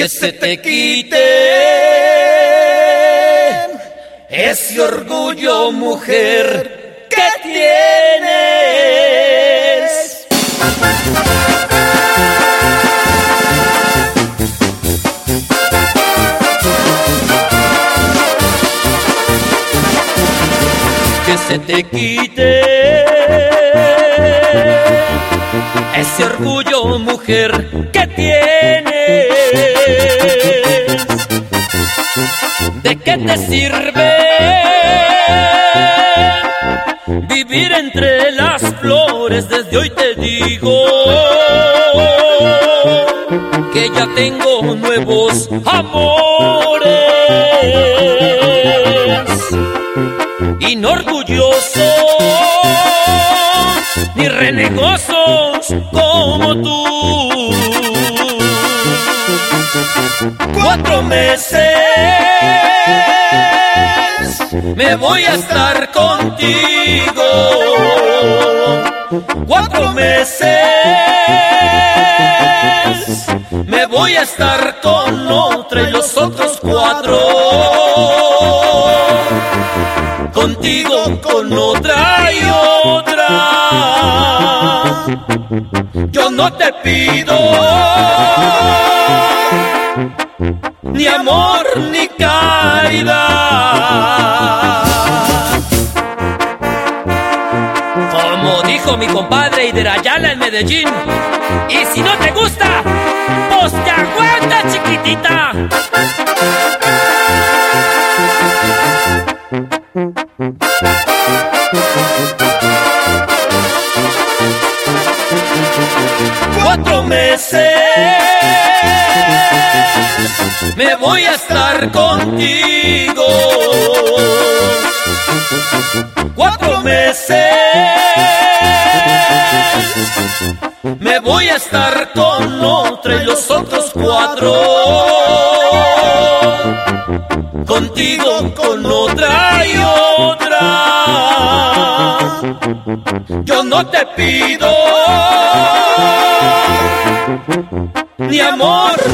que se te quite ese orgullo, mujer, que tienes. Que se te quite ese orgullo, mujer, que tienes. Qué te sirve vivir entre las flores? Desde hoy te digo que ya tengo nuevos amores. Y no orgullosos ni renegosos como tú. Cuatro meses me voy a estar contigo. Cuatro meses me voy a estar con otra y los otros cuatro contigo con otra y otra. Yo no te pido ni amor ni caridad. Mi compadre Iderayala en Medellín, y si no te gusta, pues te aguanta chiquitita. Cuatro meses me voy a estar contigo. Cuatro meses me voy a estar con otra y los otros cuatro contigo con otra y otra. Yo no te pido ni amor